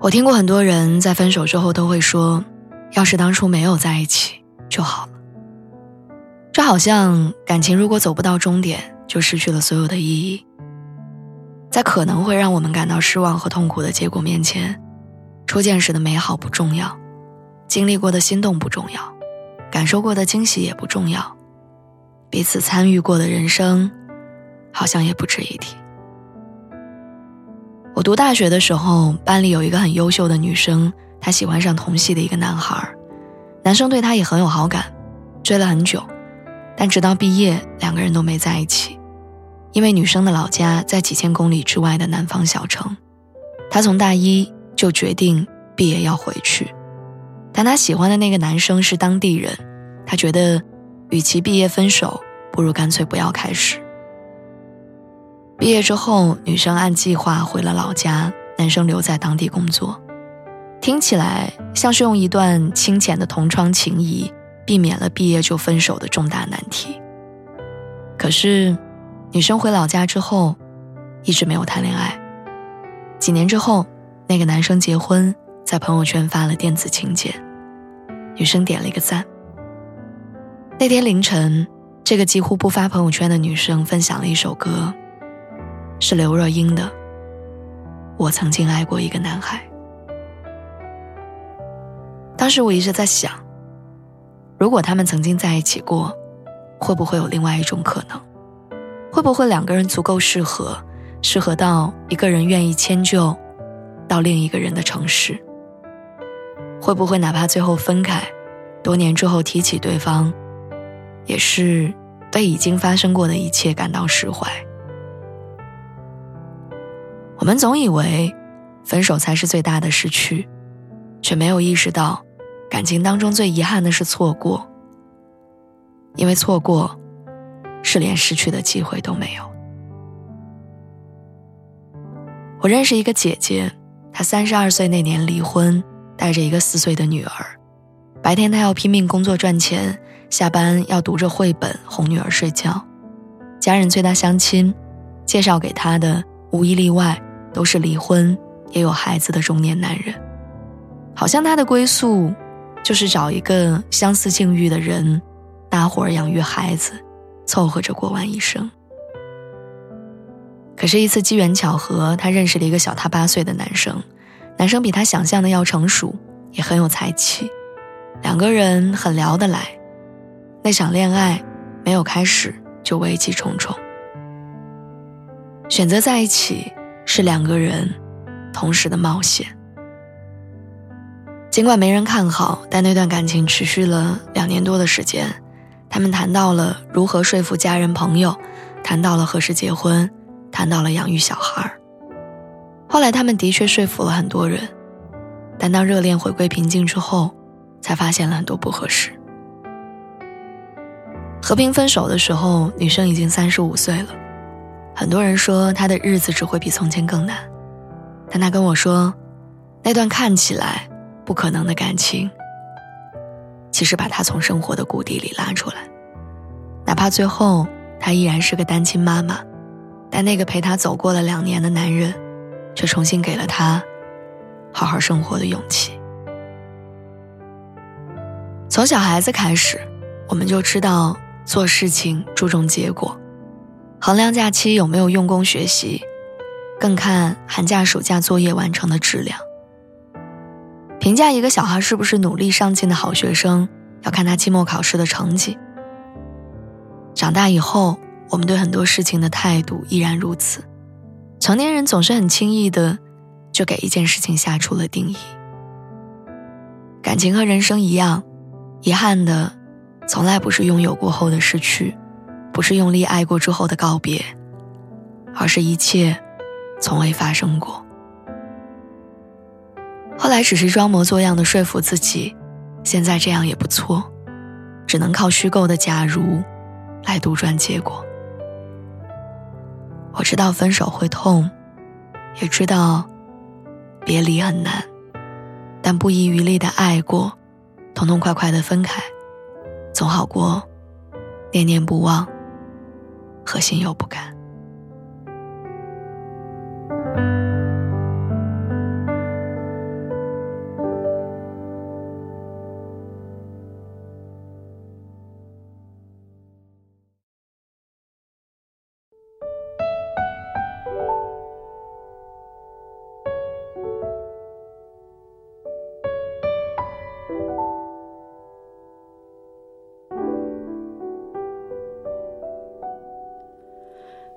我听过很多人在分手之后都会说：“要是当初没有在一起就好了。”这好像感情如果走不到终点，就失去了所有的意义。在可能会让我们感到失望和痛苦的结果面前，初见时的美好不重要，经历过的心动不重要，感受过的惊喜也不重要，彼此参与过的人生，好像也不值一提。我读大学的时候，班里有一个很优秀的女生，她喜欢上同系的一个男孩，男生对她也很有好感，追了很久，但直到毕业，两个人都没在一起，因为女生的老家在几千公里之外的南方小城，她从大一就决定毕业要回去，但她喜欢的那个男生是当地人，她觉得，与其毕业分手，不如干脆不要开始。毕业之后，女生按计划回了老家，男生留在当地工作。听起来像是用一段清浅的同窗情谊，避免了毕业就分手的重大难题。可是，女生回老家之后，一直没有谈恋爱。几年之后，那个男生结婚，在朋友圈发了电子请柬，女生点了一个赞。那天凌晨，这个几乎不发朋友圈的女生分享了一首歌。是刘若英的《我曾经爱过一个男孩》。当时我一直在想，如果他们曾经在一起过，会不会有另外一种可能？会不会两个人足够适合，适合到一个人愿意迁就到另一个人的城市？会不会哪怕最后分开，多年之后提起对方，也是对已经发生过的一切感到释怀？我们总以为，分手才是最大的失去，却没有意识到，感情当中最遗憾的是错过。因为错过，是连失去的机会都没有。我认识一个姐姐，她三十二岁那年离婚，带着一个四岁的女儿。白天她要拼命工作赚钱，下班要读着绘本哄女儿睡觉。家人催她相亲，介绍给她的无一例外。都是离婚也有孩子的中年男人，好像他的归宿就是找一个相似境遇的人，搭伙养育孩子，凑合着过完一生。可是，一次机缘巧合，他认识了一个小他八岁的男生，男生比他想象的要成熟，也很有才气，两个人很聊得来。那场恋爱没有开始就危机重重，选择在一起。是两个人同时的冒险。尽管没人看好，但那段感情持续了两年多的时间。他们谈到了如何说服家人朋友，谈到了何时结婚，谈到了养育小孩。后来他们的确说服了很多人，但当热恋回归平静之后，才发现了很多不合适。和平分手的时候，女生已经三十五岁了。很多人说他的日子只会比从前更难，但他跟我说，那段看起来不可能的感情，其实把他从生活的谷底里拉出来。哪怕最后他依然是个单亲妈妈，但那个陪他走过了两年的男人，却重新给了他好好生活的勇气。从小孩子开始，我们就知道做事情注重结果。衡量假期有没有用功学习，更看寒假暑假作业完成的质量。评价一个小孩是不是努力上进的好学生，要看他期末考试的成绩。长大以后，我们对很多事情的态度依然如此。成年人总是很轻易的，就给一件事情下出了定义。感情和人生一样，遗憾的，从来不是拥有过后的失去。不是用力爱过之后的告别，而是一切从未发生过。后来只是装模作样的说服自己，现在这样也不错，只能靠虚构的假如来杜撰结果。我知道分手会痛，也知道别离很难，但不遗余力的爱过，痛痛快快的分开，总好过念念不忘和心又不甘。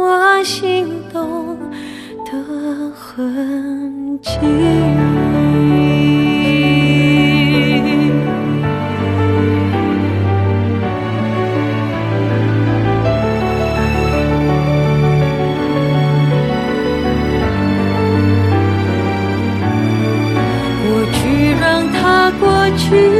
我心动的痕迹过去让它过去。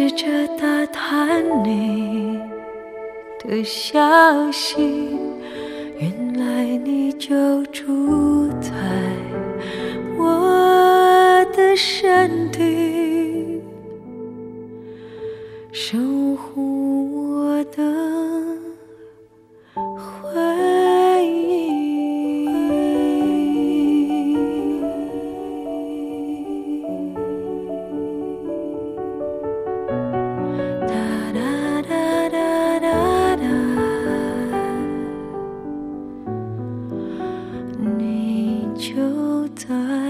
试着打探你的消息，原来你就住在我的身体，守护就在。